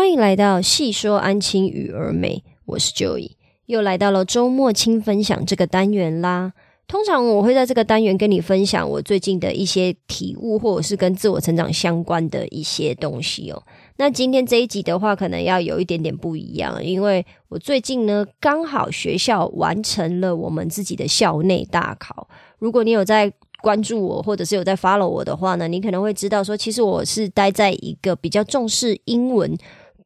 欢迎来到细说安亲与儿美，我是 Joy，又来到了周末轻分享这个单元啦。通常我会在这个单元跟你分享我最近的一些体悟，或者是跟自我成长相关的一些东西哦。那今天这一集的话，可能要有一点点不一样，因为我最近呢刚好学校完成了我们自己的校内大考。如果你有在关注我，或者是有在 follow 我的话呢，你可能会知道说，其实我是待在一个比较重视英文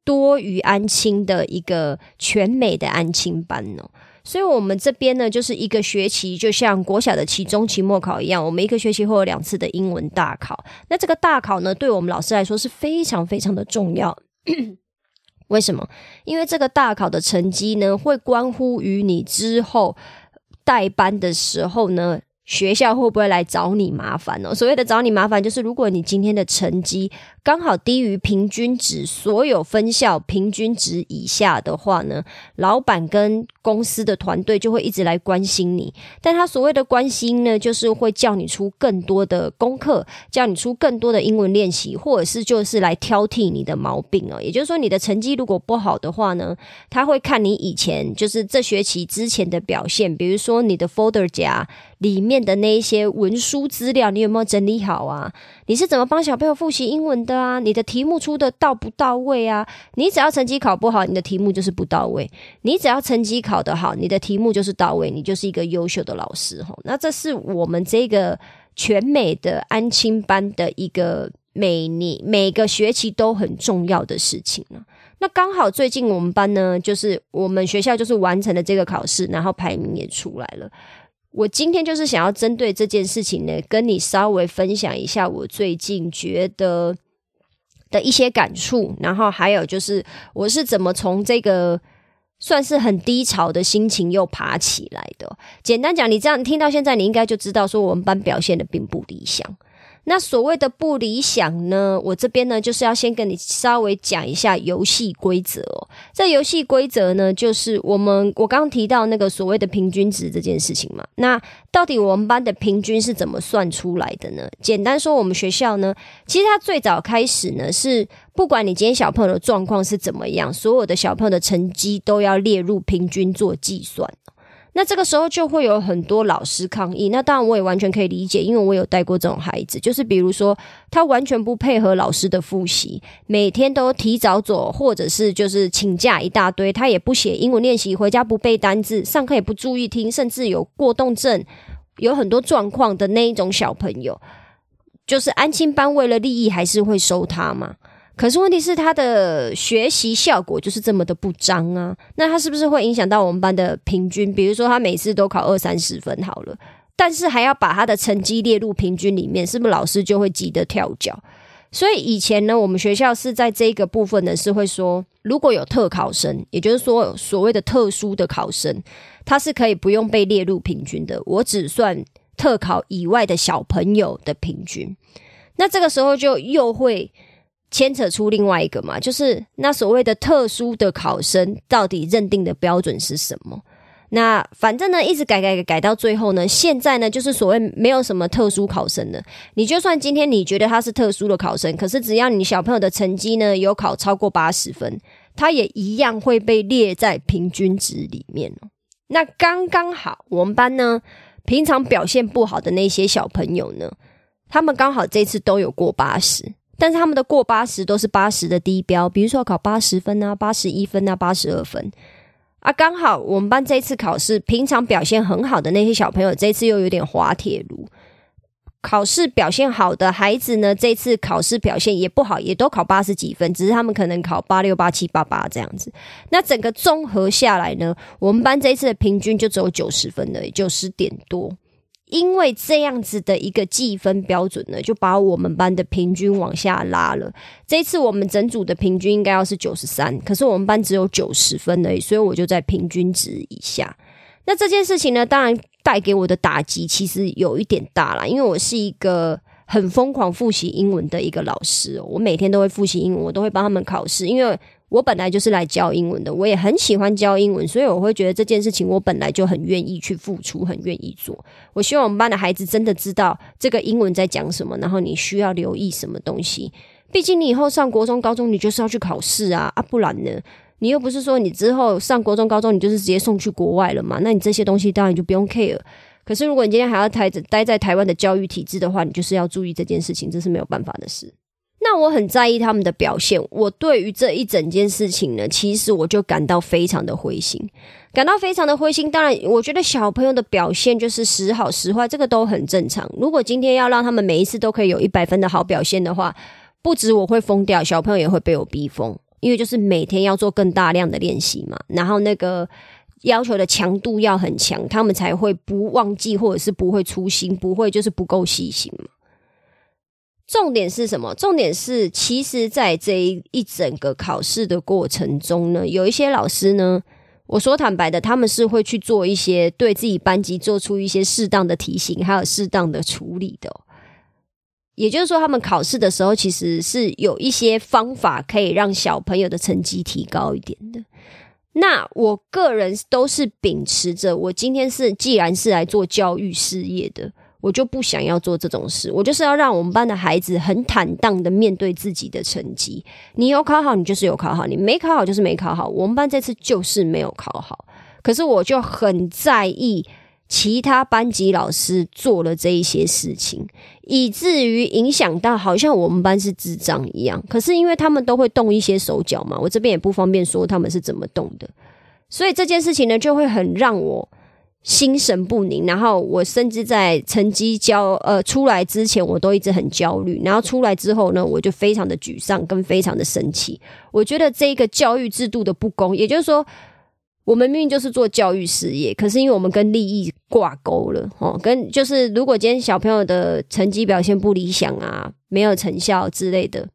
多于安亲的一个全美的安亲班哦。所以，我们这边呢，就是一个学期，就像国小的期中、期末考一样，我们一个学期会有两次的英文大考。那这个大考呢，对我们老师来说是非常非常的重要。为什么？因为这个大考的成绩呢，会关乎于你之后带班的时候呢。学校会不会来找你麻烦呢？所谓的找你麻烦，就是如果你今天的成绩刚好低于平均值，所有分校平均值以下的话呢，老板跟公司的团队就会一直来关心你。但他所谓的关心呢，就是会叫你出更多的功课，叫你出更多的英文练习，或者是就是来挑剔你的毛病哦。也就是说，你的成绩如果不好的话呢，他会看你以前就是这学期之前的表现，比如说你的 folder 夹。里面的那一些文书资料，你有没有整理好啊？你是怎么帮小朋友复习英文的啊？你的题目出的到不到位啊？你只要成绩考不好，你的题目就是不到位；你只要成绩考得好，你的题目就是到位，你就是一个优秀的老师哈。那这是我们这个全美的安亲班的一个每年每个学期都很重要的事情呢。那刚好最近我们班呢，就是我们学校就是完成了这个考试，然后排名也出来了。我今天就是想要针对这件事情呢，跟你稍微分享一下我最近觉得的一些感触，然后还有就是我是怎么从这个算是很低潮的心情又爬起来的。简单讲，你这样听到现在，你应该就知道说我们班表现的并不理想。那所谓的不理想呢？我这边呢，就是要先跟你稍微讲一下游戏规则哦。这游戏规则呢，就是我们我刚刚提到那个所谓的平均值这件事情嘛。那到底我们班的平均是怎么算出来的呢？简单说，我们学校呢，其实它最早开始呢，是不管你今天小朋友的状况是怎么样，所有的小朋友的成绩都要列入平均做计算。那这个时候就会有很多老师抗议，那当然我也完全可以理解，因为我有带过这种孩子，就是比如说他完全不配合老师的复习，每天都提早走，或者是就是请假一大堆，他也不写英文练习，回家不背单字，上课也不注意听，甚至有过动症，有很多状况的那一种小朋友，就是安亲班为了利益还是会收他嘛。可是问题是，他的学习效果就是这么的不彰啊！那他是不是会影响到我们班的平均？比如说，他每次都考二三十分好了，但是还要把他的成绩列入平均里面，是不是老师就会急得跳脚？所以以前呢，我们学校是在这个部分呢，是会说，如果有特考生，也就是说所谓的特殊的考生，他是可以不用被列入平均的，我只算特考以外的小朋友的平均。那这个时候就又会。牵扯出另外一个嘛，就是那所谓的特殊的考生到底认定的标准是什么？那反正呢，一直改改改改到最后呢，现在呢，就是所谓没有什么特殊考生的。你就算今天你觉得他是特殊的考生，可是只要你小朋友的成绩呢有考超过八十分，他也一样会被列在平均值里面。那刚刚好，我们班呢平常表现不好的那些小朋友呢，他们刚好这次都有过八十。但是他们的过八十都是八十的低标，比如说考八十分啊、八十一分啊、八十二分啊，刚好我们班这次考试，平常表现很好的那些小朋友，这次又有点滑铁卢。考试表现好的孩子呢，这次考试表现也不好，也都考八十几分，只是他们可能考八六、八七、八八这样子。那整个综合下来呢，我们班这一次的平均就只有九十分的，九十点多。因为这样子的一个计分标准呢，就把我们班的平均往下拉了。这一次我们整组的平均应该要是九十三，可是我们班只有九十分而已，所以我就在平均值以下。那这件事情呢，当然带给我的打击其实有一点大啦，因为我是一个很疯狂复习英文的一个老师，我每天都会复习英文，我都会帮他们考试，因为。我本来就是来教英文的，我也很喜欢教英文，所以我会觉得这件事情我本来就很愿意去付出，很愿意做。我希望我们班的孩子真的知道这个英文在讲什么，然后你需要留意什么东西，毕竟你以后上国中、高中，你就是要去考试啊啊，不然呢？你又不是说你之后上国中、高中，你就是直接送去国外了嘛？那你这些东西当然就不用 care。可是如果你今天还要待待在台湾的教育体制的话，你就是要注意这件事情，这是没有办法的事。那我很在意他们的表现。我对于这一整件事情呢，其实我就感到非常的灰心，感到非常的灰心。当然，我觉得小朋友的表现就是时好时坏，这个都很正常。如果今天要让他们每一次都可以有一百分的好表现的话，不止我会疯掉，小朋友也会被我逼疯，因为就是每天要做更大量的练习嘛，然后那个要求的强度要很强，他们才会不忘记或者是不会粗心，不会就是不够细心嘛。重点是什么？重点是，其实，在这一一整个考试的过程中呢，有一些老师呢，我说坦白的，他们是会去做一些对自己班级做出一些适当的提醒，还有适当的处理的。也就是说，他们考试的时候，其实是有一些方法可以让小朋友的成绩提高一点的。那我个人都是秉持着，我今天是既然是来做教育事业的，我就不想要做这种事。我就是要让我们班的孩子很坦荡的面对自己的成绩。你有考好，你就是有考好；你没考好，就是没考好。我们班这次就是没有考好，可是我就很在意。其他班级老师做了这一些事情，以至于影响到好像我们班是智障一样。可是因为他们都会动一些手脚嘛，我这边也不方便说他们是怎么动的，所以这件事情呢就会很让我心神不宁。然后我甚至在成绩交呃出来之前，我都一直很焦虑。然后出来之后呢，我就非常的沮丧，跟非常的生气。我觉得这个教育制度的不公，也就是说。我们明明就是做教育事业，可是因为我们跟利益挂钩了，哦，跟就是如果今天小朋友的成绩表现不理想啊，没有成效之类的，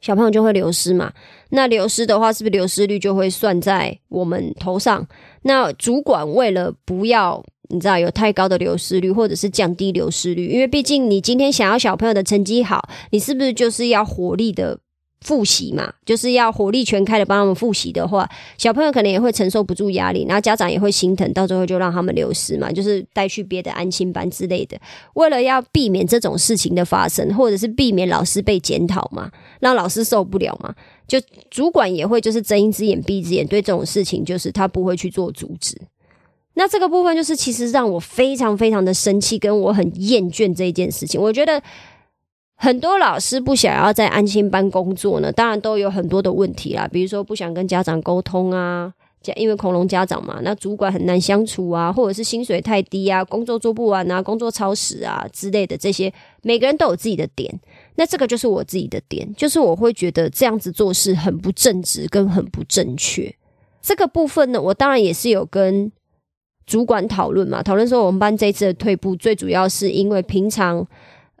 小朋友就会流失嘛。那流失的话，是不是流失率就会算在我们头上？那主管为了不要你知道有太高的流失率，或者是降低流失率，因为毕竟你今天想要小朋友的成绩好，你是不是就是要活力的？复习嘛，就是要火力全开的帮他们复习的话，小朋友可能也会承受不住压力，然后家长也会心疼，到最后就让他们流失嘛，就是带去别的安心班之类的。为了要避免这种事情的发生，或者是避免老师被检讨嘛，让老师受不了嘛，就主管也会就是睁一只眼闭一只眼，对这种事情就是他不会去做阻止。那这个部分就是其实让我非常非常的生气，跟我很厌倦这一件事情，我觉得。很多老师不想要在安心班工作呢，当然都有很多的问题啦，比如说不想跟家长沟通啊，因为恐龙家长嘛，那主管很难相处啊，或者是薪水太低啊，工作做不完啊，工作超时啊之类的这些，每个人都有自己的点。那这个就是我自己的点，就是我会觉得这样子做事很不正直，跟很不正确。这个部分呢，我当然也是有跟主管讨论嘛，讨论说我们班这次的退步，最主要是因为平常。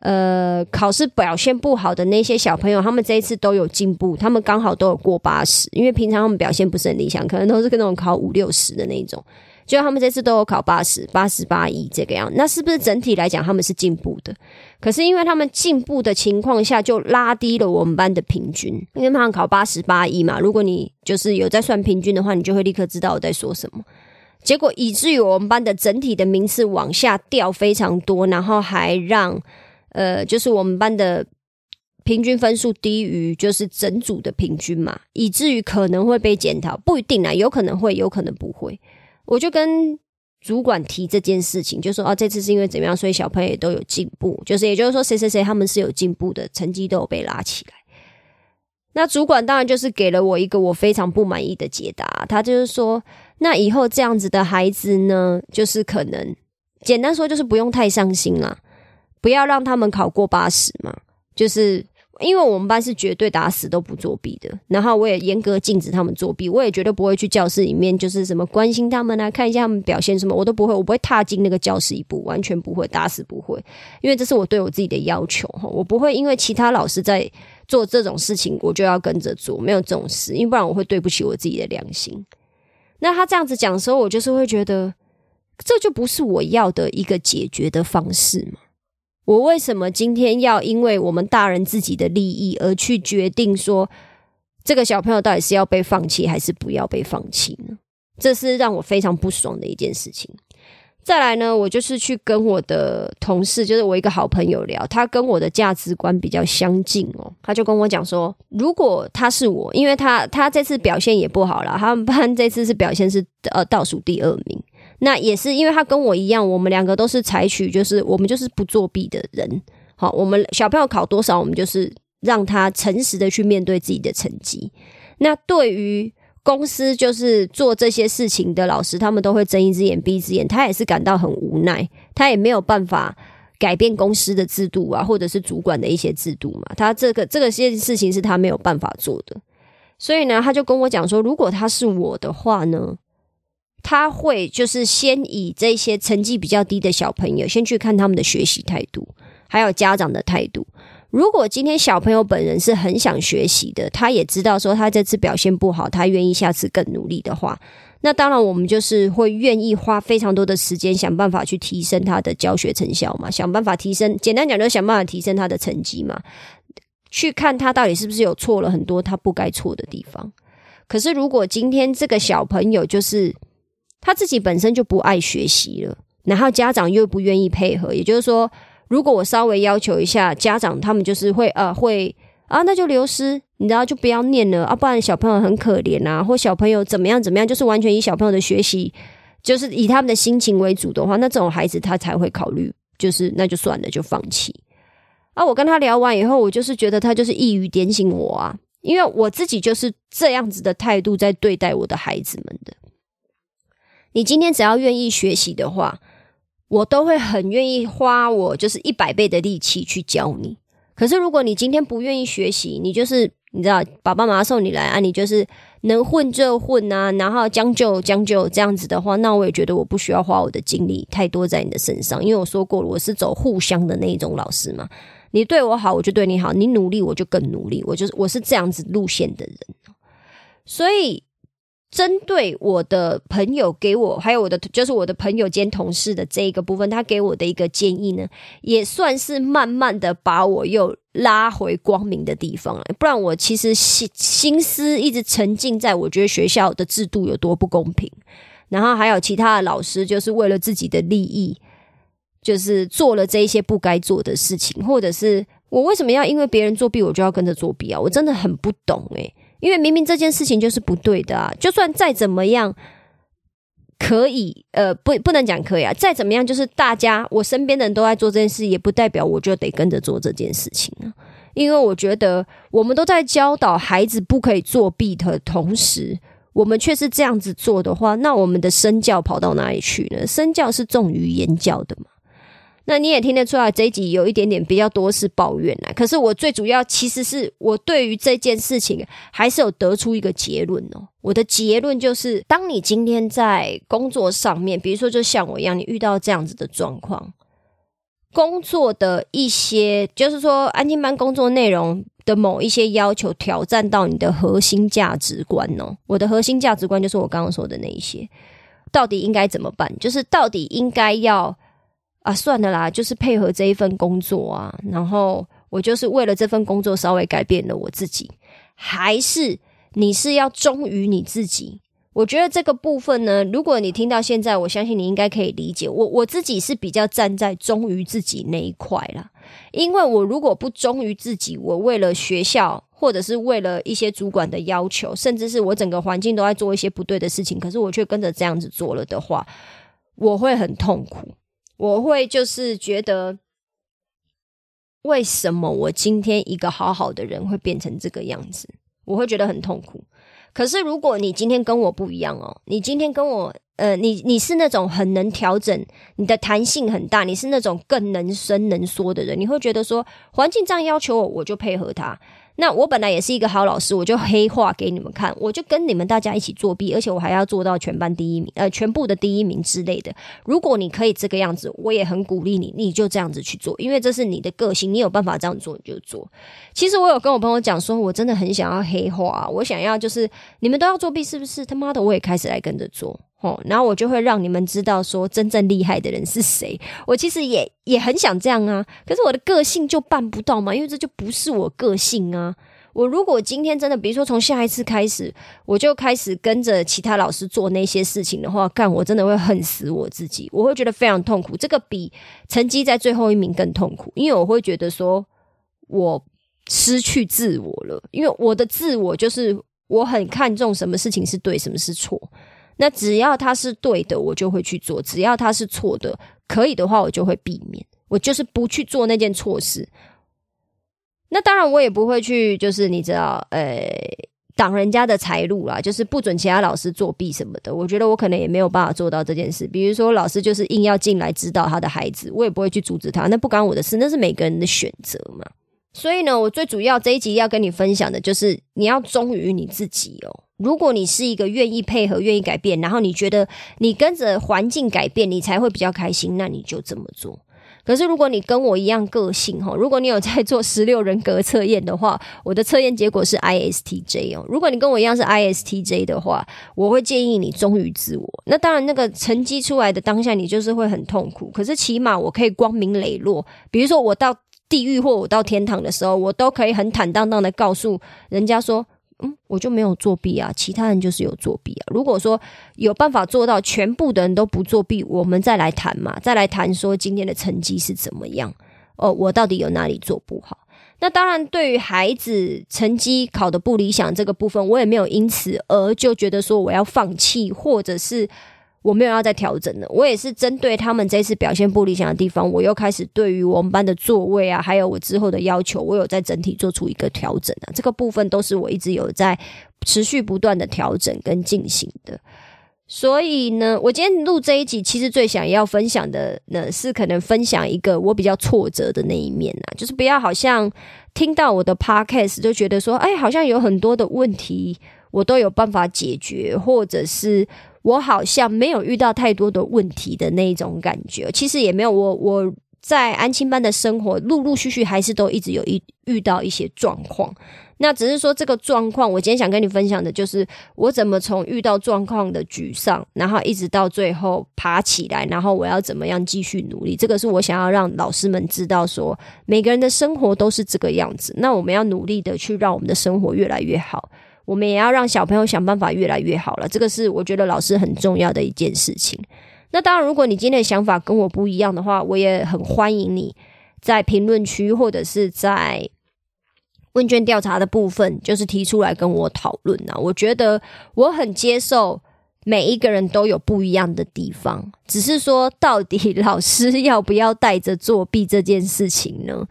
呃，考试表现不好的那些小朋友，他们这一次都有进步，他们刚好都有过八十，因为平常他们表现不是很理想，可能都是跟那种考五六十的那种，就他们这次都有考八十八十八一这个样，那是不是整体来讲他们是进步的？可是因为他们进步的情况下，就拉低了我们班的平均，因为他们考八十八一嘛，如果你就是有在算平均的话，你就会立刻知道我在说什么。结果以至于我们班的整体的名次往下掉非常多，然后还让。呃，就是我们班的平均分数低于就是整组的平均嘛，以至于可能会被检讨，不一定啊，有可能会，有可能不会。我就跟主管提这件事情，就说哦，这次是因为怎么样，所以小朋友也都有进步，就是也就是说，谁谁谁他们是有进步的，成绩都有被拉起来。那主管当然就是给了我一个我非常不满意的解答，他就是说，那以后这样子的孩子呢，就是可能简单说就是不用太伤心了。不要让他们考过八十嘛，就是因为我们班是绝对打死都不作弊的，然后我也严格禁止他们作弊，我也绝对不会去教室里面就是什么关心他们啊，看一下他们表现什么，我都不会，我不会踏进那个教室一步，完全不会，打死不会，因为这是我对我自己的要求哈，我不会因为其他老师在做这种事情，我就要跟着做，没有这种事，因为不然我会对不起我自己的良心。那他这样子讲的时候，我就是会觉得这就不是我要的一个解决的方式嘛。我为什么今天要因为我们大人自己的利益而去决定说这个小朋友到底是要被放弃还是不要被放弃呢？这是让我非常不爽的一件事情。再来呢，我就是去跟我的同事，就是我一个好朋友聊，他跟我的价值观比较相近哦。他就跟我讲说，如果他是我，因为他他这次表现也不好了，他们班这次是表现是呃倒数第二名。那也是因为他跟我一样，我们两个都是采取就是我们就是不作弊的人。好，我们小朋友考多少，我们就是让他诚实的去面对自己的成绩。那对于公司就是做这些事情的老师，他们都会睁一只眼闭一只眼，他也是感到很无奈，他也没有办法改变公司的制度啊，或者是主管的一些制度嘛，他这个这个些事情是他没有办法做的，所以呢，他就跟我讲说，如果他是我的话呢，他会就是先以这些成绩比较低的小朋友，先去看他们的学习态度，还有家长的态度。如果今天小朋友本人是很想学习的，他也知道说他这次表现不好，他愿意下次更努力的话，那当然我们就是会愿意花非常多的时间想办法去提升他的教学成效嘛，想办法提升，简单讲就是想办法提升他的成绩嘛，去看他到底是不是有错了很多他不该错的地方。可是如果今天这个小朋友就是他自己本身就不爱学习了，然后家长又不愿意配合，也就是说。如果我稍微要求一下家长，他们就是会呃会啊，那就流失，你知道就不要念了啊，不然小朋友很可怜啊，或小朋友怎么样怎么样，就是完全以小朋友的学习，就是以他们的心情为主的话，那这种孩子他才会考虑，就是那就算了，就放弃。啊，我跟他聊完以后，我就是觉得他就是一语点醒我啊，因为我自己就是这样子的态度在对待我的孩子们的。你今天只要愿意学习的话。我都会很愿意花我就是一百倍的力气去教你。可是如果你今天不愿意学习，你就是你知道爸爸妈妈送你来啊，你就是能混就混啊，然后将就将就这样子的话，那我也觉得我不需要花我的精力太多在你的身上，因为我说过了，我是走互相的那一种老师嘛。你对我好，我就对你好；你努力，我就更努力。我就是我是这样子路线的人，所以。针对我的朋友给我，还有我的就是我的朋友兼同事的这一个部分，他给我的一个建议呢，也算是慢慢的把我又拉回光明的地方了。不然我其实心心思一直沉浸在我觉得学校的制度有多不公平，然后还有其他的老师就是为了自己的利益，就是做了这一些不该做的事情，或者是我为什么要因为别人作弊我就要跟着作弊啊？我真的很不懂诶。因为明明这件事情就是不对的啊！就算再怎么样可以，呃，不，不能讲可以啊。再怎么样，就是大家我身边的人都在做这件事，也不代表我就得跟着做这件事情啊。因为我觉得我们都在教导孩子不可以作弊的同时，我们却是这样子做的话，那我们的身教跑到哪里去呢？身教是重于言教的嘛。那你也听得出来，这一集有一点点比较多是抱怨啊。可是我最主要其实是我对于这件事情还是有得出一个结论哦。我的结论就是，当你今天在工作上面，比如说就像我一样，你遇到这样子的状况，工作的一些就是说安静班工作内容的某一些要求挑战到你的核心价值观哦。我的核心价值观就是我刚刚说的那一些，到底应该怎么办？就是到底应该要。啊，算了啦，就是配合这一份工作啊，然后我就是为了这份工作稍微改变了我自己，还是你是要忠于你自己？我觉得这个部分呢，如果你听到现在，我相信你应该可以理解我。我自己是比较站在忠于自己那一块啦，因为我如果不忠于自己，我为了学校或者是为了一些主管的要求，甚至是我整个环境都在做一些不对的事情，可是我却跟着这样子做了的话，我会很痛苦。我会就是觉得，为什么我今天一个好好的人会变成这个样子？我会觉得很痛苦。可是如果你今天跟我不一样哦，你今天跟我，呃，你你是那种很能调整，你的弹性很大，你是那种更能伸能缩的人，你会觉得说，环境这样要求我，我就配合他。那我本来也是一个好老师，我就黑化给你们看，我就跟你们大家一起作弊，而且我还要做到全班第一名，呃，全部的第一名之类的。如果你可以这个样子，我也很鼓励你，你就这样子去做，因为这是你的个性，你有办法这样做你就做。其实我有跟我朋友讲说，我真的很想要黑化，我想要就是你们都要作弊，是不是？他妈的，我也开始来跟着做。哦，然后我就会让你们知道说真正厉害的人是谁。我其实也也很想这样啊，可是我的个性就办不到嘛，因为这就不是我个性啊。我如果今天真的，比如说从下一次开始，我就开始跟着其他老师做那些事情的话，干我真的会恨死我自己，我会觉得非常痛苦。这个比成绩在最后一名更痛苦，因为我会觉得说我失去自我了，因为我的自我就是我很看重什么事情是对，什么是错。那只要他是对的，我就会去做；只要他是错的，可以的话，我就会避免。我就是不去做那件错事。那当然，我也不会去，就是你知道，呃，挡人家的财路啦，就是不准其他老师作弊什么的。我觉得我可能也没有办法做到这件事。比如说，老师就是硬要进来指导他的孩子，我也不会去阻止他，那不关我的事，那是每个人的选择嘛。所以呢，我最主要这一集要跟你分享的就是，你要忠于你自己哦。如果你是一个愿意配合、愿意改变，然后你觉得你跟着环境改变，你才会比较开心，那你就这么做。可是如果你跟我一样个性哈，如果你有在做十六人格测验的话，我的测验结果是 ISTJ 哦。如果你跟我一样是 ISTJ 的话，我会建议你忠于自我。那当然，那个成绩出来的当下，你就是会很痛苦。可是起码我可以光明磊落，比如说我到地狱或我到天堂的时候，我都可以很坦荡荡的告诉人家说。我就没有作弊啊，其他人就是有作弊啊。如果说有办法做到全部的人都不作弊，我们再来谈嘛，再来谈说今天的成绩是怎么样哦，我到底有哪里做不好？那当然，对于孩子成绩考得不理想这个部分，我也没有因此而就觉得说我要放弃，或者是。我没有要再调整了，我也是针对他们这次表现不理想的地方，我又开始对于我们班的座位啊，还有我之后的要求，我有在整体做出一个调整啊。这个部分都是我一直有在持续不断的调整跟进行的。所以呢，我今天录这一集，其实最想要分享的呢，是可能分享一个我比较挫折的那一面啊，就是不要好像听到我的 podcast 就觉得说，哎，好像有很多的问题我都有办法解决，或者是。我好像没有遇到太多的问题的那种感觉，其实也没有。我我在安亲班的生活，陆陆续续还是都一直有一遇到一些状况。那只是说这个状况，我今天想跟你分享的就是我怎么从遇到状况的沮丧，然后一直到最后爬起来，然后我要怎么样继续努力。这个是我想要让老师们知道，说每个人的生活都是这个样子。那我们要努力的去让我们的生活越来越好。我们也要让小朋友想办法越来越好了，这个是我觉得老师很重要的一件事情。那当然，如果你今天的想法跟我不一样的话，我也很欢迎你在评论区或者是在问卷调查的部分，就是提出来跟我讨论啊。我觉得我很接受每一个人都有不一样的地方，只是说到底老师要不要带着作弊这件事情呢？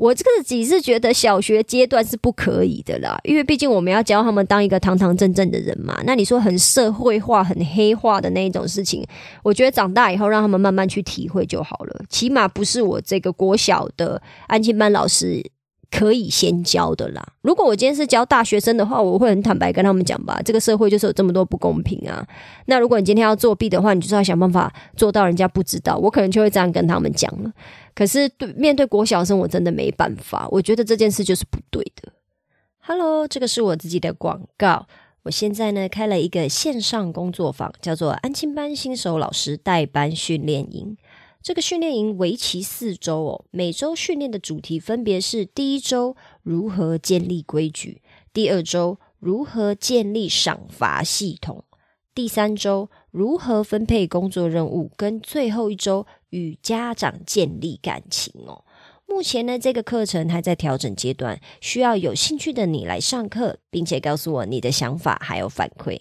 我自己是觉得小学阶段是不可以的啦，因为毕竟我们要教他们当一个堂堂正正的人嘛。那你说很社会化、很黑化的那一种事情，我觉得长大以后让他们慢慢去体会就好了。起码不是我这个国小的安亲班老师。可以先教的啦。如果我今天是教大学生的话，我会很坦白跟他们讲吧。这个社会就是有这么多不公平啊。那如果你今天要作弊的话，你就是要想办法做到人家不知道。我可能就会这样跟他们讲了。可是对面对国小生，我真的没办法。我觉得这件事就是不对的。Hello，这个是我自己的广告。我现在呢开了一个线上工作坊，叫做安亲班新手老师代班训练营。这个训练营为期四周哦，每周训练的主题分别是：第一周如何建立规矩，第二周如何建立赏罚系统，第三周如何分配工作任务，跟最后一周与家长建立感情哦。目前呢，这个课程还在调整阶段，需要有兴趣的你来上课，并且告诉我你的想法还有反馈。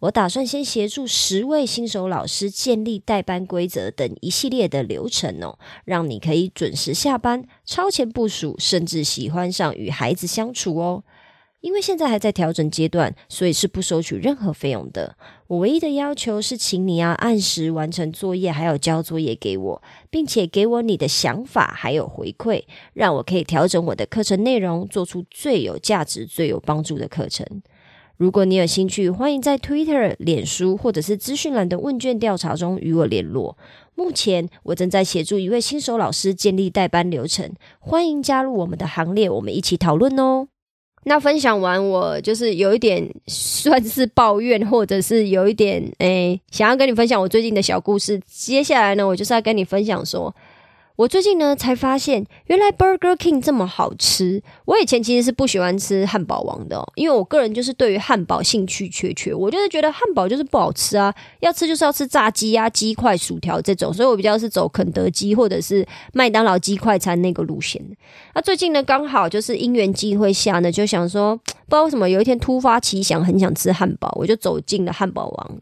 我打算先协助十位新手老师建立代班规则等一系列的流程哦，让你可以准时下班、超前部署，甚至喜欢上与孩子相处哦。因为现在还在调整阶段，所以是不收取任何费用的。我唯一的要求是，请你要按时完成作业，还有交作业给我，并且给我你的想法还有回馈，让我可以调整我的课程内容，做出最有价值、最有帮助的课程。如果你有兴趣，欢迎在 Twitter、脸书或者是资讯栏的问卷调查中与我联络。目前我正在协助一位新手老师建立代班流程，欢迎加入我们的行列，我们一起讨论哦。那分享完，我就是有一点算是抱怨，或者是有一点诶，想要跟你分享我最近的小故事。接下来呢，我就是要跟你分享说，我最近呢才发现，原来 Burger King 这么好吃。我以前其实是不喜欢吃汉堡王的，因为我个人就是对于汉堡兴趣缺缺。我就是觉得汉堡就是不好吃啊，要吃就是要吃炸鸡啊、鸡块、薯条这种，所以我比较是走肯德基或者是麦当劳鸡块餐那个路线。那最近呢，刚好就是因缘机会下呢，就想说，不知道为什么有一天突发奇想，很想吃汉堡，我就走进了汉堡王，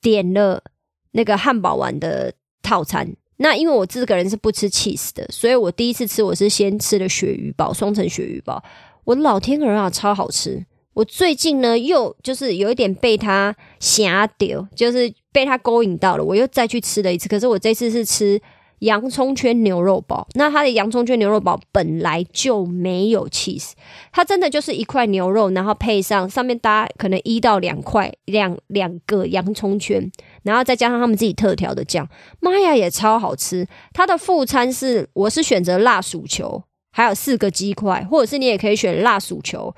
点了那个汉堡王的套餐。那因为我这个人是不吃 cheese 的，所以我第一次吃我是先吃了鳕鱼堡，双层鳕鱼堡。我老天儿啊，超好吃！我最近呢又就是有一点被它吓掉，就是被它勾引到了，我又再去吃了一次。可是我这次是吃。洋葱圈牛肉堡，那它的洋葱圈牛肉堡本来就没有 cheese，它真的就是一块牛肉，然后配上上面搭可能一到两块两两个洋葱圈，然后再加上他们自己特调的酱，妈呀，也超好吃。它的副餐是我是选择辣薯球，还有四个鸡块，或者是你也可以选辣薯球，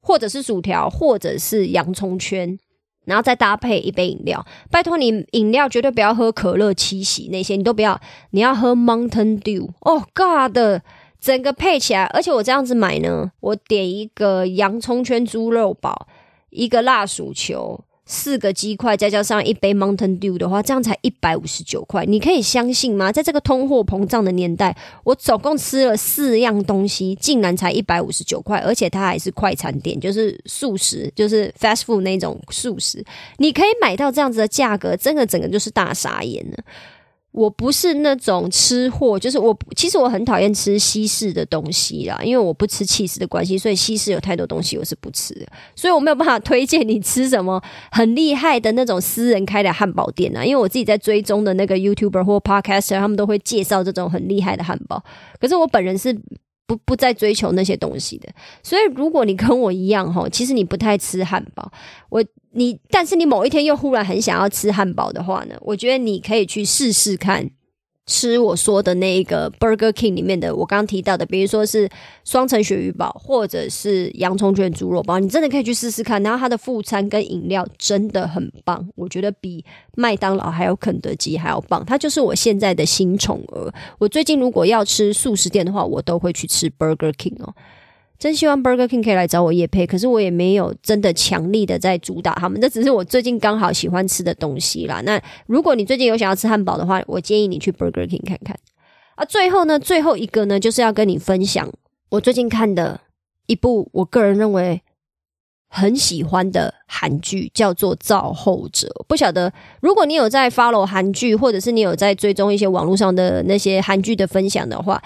或者是薯条，或者是洋葱圈。然后再搭配一杯饮料，拜托你饮料绝对不要喝可乐、七喜那些，你都不要，你要喝 Mountain Dew。哦，God，整个配起来，而且我这样子买呢，我点一个洋葱圈猪肉堡，一个辣薯球。四个鸡块，再加上一杯 Mountain Dew 的话，这样才一百五十九块。你可以相信吗？在这个通货膨胀的年代，我总共吃了四样东西，竟然才一百五十九块，而且它还是快餐店，就是素食，就是 fast food 那种素食。你可以买到这样子的价格，真的整个就是大傻眼了。我不是那种吃货，就是我其实我很讨厌吃西式的东西啦，因为我不吃气势的关系，所以西式有太多东西我是不吃的，所以我没有办法推荐你吃什么很厉害的那种私人开的汉堡店啊，因为我自己在追踪的那个 YouTuber 或 Podcaster，他们都会介绍这种很厉害的汉堡，可是我本人是。不不再追求那些东西的，所以如果你跟我一样哈，其实你不太吃汉堡，我你，但是你某一天又忽然很想要吃汉堡的话呢，我觉得你可以去试试看。吃我说的那个 Burger King 里面的，我刚刚提到的，比如说是双层鳕鱼堡，或者是洋葱卷猪肉包，你真的可以去试试看。然后它的副餐跟饮料真的很棒，我觉得比麦当劳还有肯德基还要棒。它就是我现在的新宠儿。我最近如果要吃素食店的话，我都会去吃 Burger King 哦。真希望 Burger King 可以来找我叶配，可是我也没有真的强力的在主打他们，这只是我最近刚好喜欢吃的东西啦。那如果你最近有想要吃汉堡的话，我建议你去 Burger King 看看。啊，最后呢，最后一个呢，就是要跟你分享我最近看的一部我个人认为很喜欢的韩剧，叫做《造后者》。不晓得如果你有在 follow 韩剧，或者是你有在追踪一些网络上的那些韩剧的分享的话。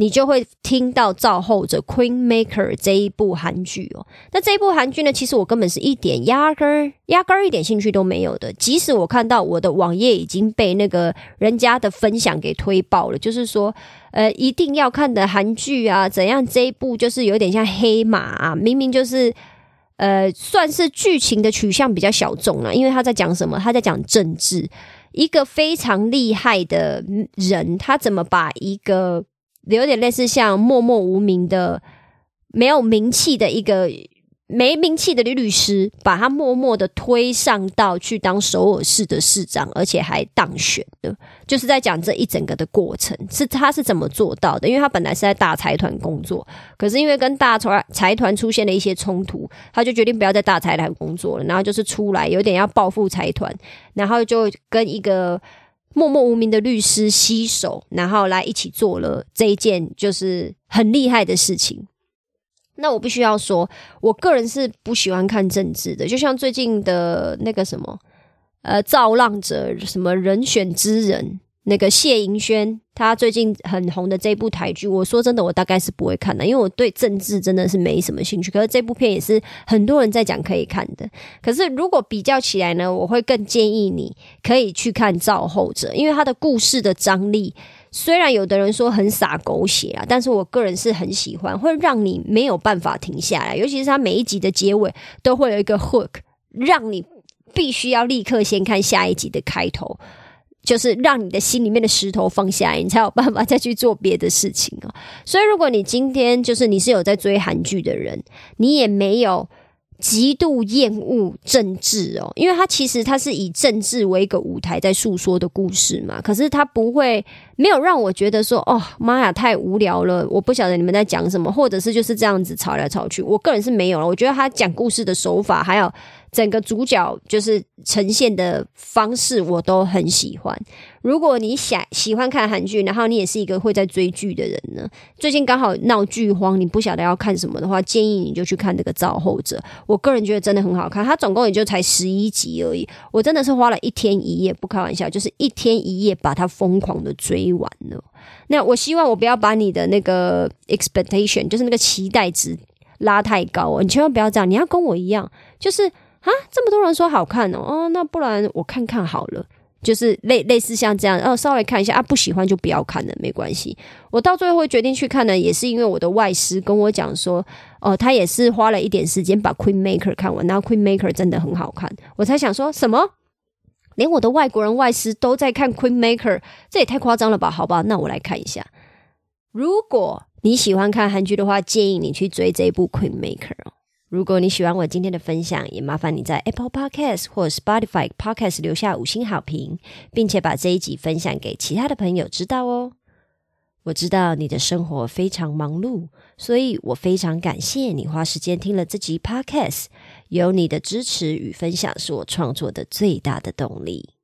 你就会听到造后者 Queen Maker 这一部韩剧哦。那这一部韩剧呢，其实我根本是一点压根儿、压根儿一点兴趣都没有的。即使我看到我的网页已经被那个人家的分享给推爆了，就是说，呃，一定要看的韩剧啊，怎样？这一部就是有点像黑马啊，明明就是呃，算是剧情的取向比较小众了，因为他在讲什么？他在讲政治，一个非常厉害的人，他怎么把一个有点类似像默默无名的、没有名气的一个没名气的律师，把他默默的推上到去当首尔市的市长，而且还当选的，就是在讲这一整个的过程，是他是怎么做到的？因为他本来是在大财团工作，可是因为跟大财财团出现了一些冲突，他就决定不要在大财团工作了，然后就是出来有点要报复财团，然后就跟一个。默默无名的律师携手，然后来一起做了这一件就是很厉害的事情。那我必须要说，我个人是不喜欢看政治的，就像最近的那个什么，呃，造浪者什么人选之人。那个谢盈萱，她最近很红的这部台剧，我说真的，我大概是不会看的，因为我对政治真的是没什么兴趣。可是这部片也是很多人在讲可以看的。可是如果比较起来呢，我会更建议你可以去看《造后者》，因为他的故事的张力，虽然有的人说很洒狗血啊，但是我个人是很喜欢，会让你没有办法停下来。尤其是他每一集的结尾都会有一个 hook，让你必须要立刻先看下一集的开头。就是让你的心里面的石头放下来，你才有办法再去做别的事情啊。所以，如果你今天就是你是有在追韩剧的人，你也没有极度厌恶政治哦，因为他其实他是以政治为一个舞台在诉说的故事嘛。可是他不会没有让我觉得说哦妈呀太无聊了，我不晓得你们在讲什么，或者是就是这样子吵来吵去。我个人是没有了，我觉得他讲故事的手法还有。整个主角就是呈现的方式，我都很喜欢。如果你想喜欢看韩剧，然后你也是一个会在追剧的人呢，最近刚好闹剧荒，你不晓得要看什么的话，建议你就去看那个《造后者》。我个人觉得真的很好看，它总共也就才十一集而已。我真的是花了一天一夜，不开玩笑，就是一天一夜把它疯狂的追完了。那我希望我不要把你的那个 expectation，就是那个期待值拉太高哦。你千万不要这样，你要跟我一样，就是。啊，这么多人说好看哦，哦，那不然我看看好了，就是类类似像这样，哦，稍微看一下啊，不喜欢就不要看了，没关系。我到最后会决定去看呢，也是因为我的外师跟我讲说，哦，他也是花了一点时间把 Queen Maker 看完，然后 Queen Maker 真的很好看，我才想说什么，连我的外国人外师都在看 Queen Maker，这也太夸张了吧？好吧，那我来看一下。如果你喜欢看韩剧的话，建议你去追这一部 Queen Maker 哦。如果你喜欢我今天的分享，也麻烦你在 Apple Podcast 或 Spotify Podcast 留下五星好评，并且把这一集分享给其他的朋友知道哦。我知道你的生活非常忙碌，所以我非常感谢你花时间听了这集 Podcast。有你的支持与分享，是我创作的最大的动力。